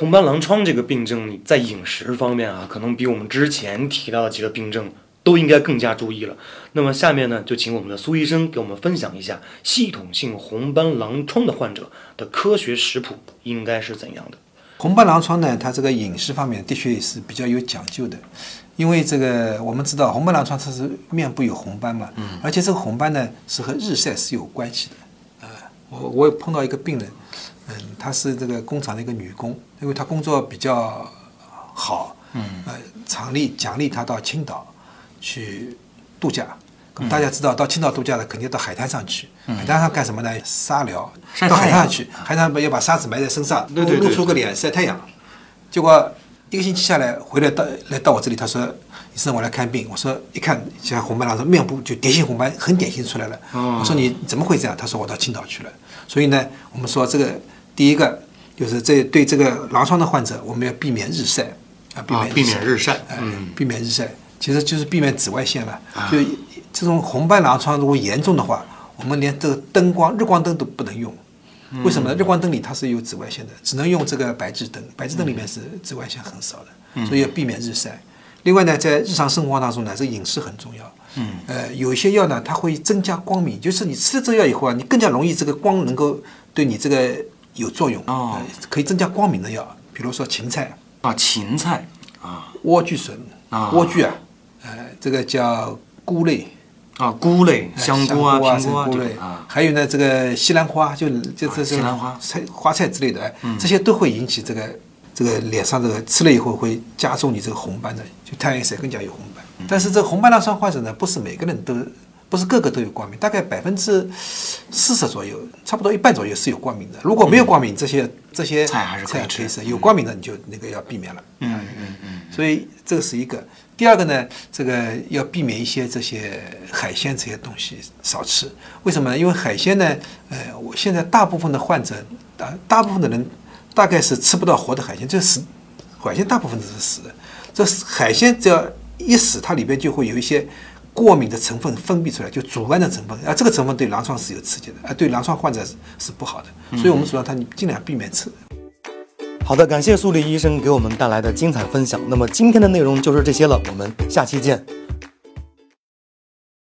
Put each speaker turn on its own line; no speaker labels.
红斑狼疮这个病症，你在饮食方面啊，可能比我们之前提到的几个病症都应该更加注意了。那么下面呢，就请我们的苏医生给我们分享一下系统性红斑狼疮的患者的科学食谱应该是怎样的。
红斑狼疮呢，它这个饮食方面的确是比较有讲究的，因为这个我们知道红斑狼疮它是面部有红斑嘛，嗯，而且这个红斑呢是和日晒是有关系的，啊、我我有碰到一个病人，嗯，她是这个工厂的一个女工，因为她工作比较好，嗯，呃，厂里奖励她到青岛去度假。大家知道，到青岛度假的肯定到海滩上去。海滩上干什么呢？沙疗。到海滩上去，海滩上要把沙子埋在身上，
对对对
露出个脸晒太阳。结果一个星期下来，回来到来到我这里，他说：“医生，我来看病。”我说：“一看像红斑狼疮，面部就蝶形红斑，很典型出来了。我说：“你怎么会这样？”他说：“我到青岛去了。”所以呢，我们说这个第一个就是这对这个狼疮的患者，我们要避免日晒啊，避
啊
免
避免日晒
嗯，避免日晒，其实就是避免紫外线了。就这种红斑狼疮如果严重的话，我们连这个灯光日光灯都不能用。为什么呢？日光灯里它是有紫外线的，只能用这个白炽灯。白炽灯里面是紫外线很少的，所以要避免日晒。另外呢，在日常生活当中呢，这个饮食很重要。嗯，呃，有一些药呢，它会增加光敏，就是你吃了这个药以后啊，你更加容易这个光能够对你这个有作用。
哦
呃可以增加光敏的药，比如说芹菜、
啊，芹菜啊
莴苣笋、
啊
莴苣啊，呃，这个叫菇类。
啊，菇类、
哎
香菇啊、
啊、
苹果啊
菇类
啊，
还有呢，这个西兰花，就就这
西兰花嗯
菜花菜之类的，哎，这些都会引起这个这个脸上这个吃了以后会加重你这个红斑的，就太阳晒更加有红斑。
嗯
但是这红斑狼疮患者呢，不是每个人都，不是个个都有光敏，大概百分之四十左右，差不多一半左右是有光敏的。如果没有光敏，这些这些
菜还是可以吃
菜可以吃，有光敏的你就那个要避免了。嗯嗯嗯。所以这个是一个。第二个呢，这个要避免一些这些海鲜这些东西少吃。为什么呢？因为海鲜呢，呃，我现在大部分的患者，大大部分的人大概是吃不到活的海鲜，这死海鲜大部分都是死的。这海鲜只要一死，它里边就会有一些过敏的成分分泌出来，就组胺的成分，啊，这个成分对狼疮是有刺激的，啊，对狼疮患者是不好的。所以我们主张他尽量避免吃。
好的，感谢苏丽医生给我们带来的精彩分享。那么今天的内容就是这些了，我们下期见。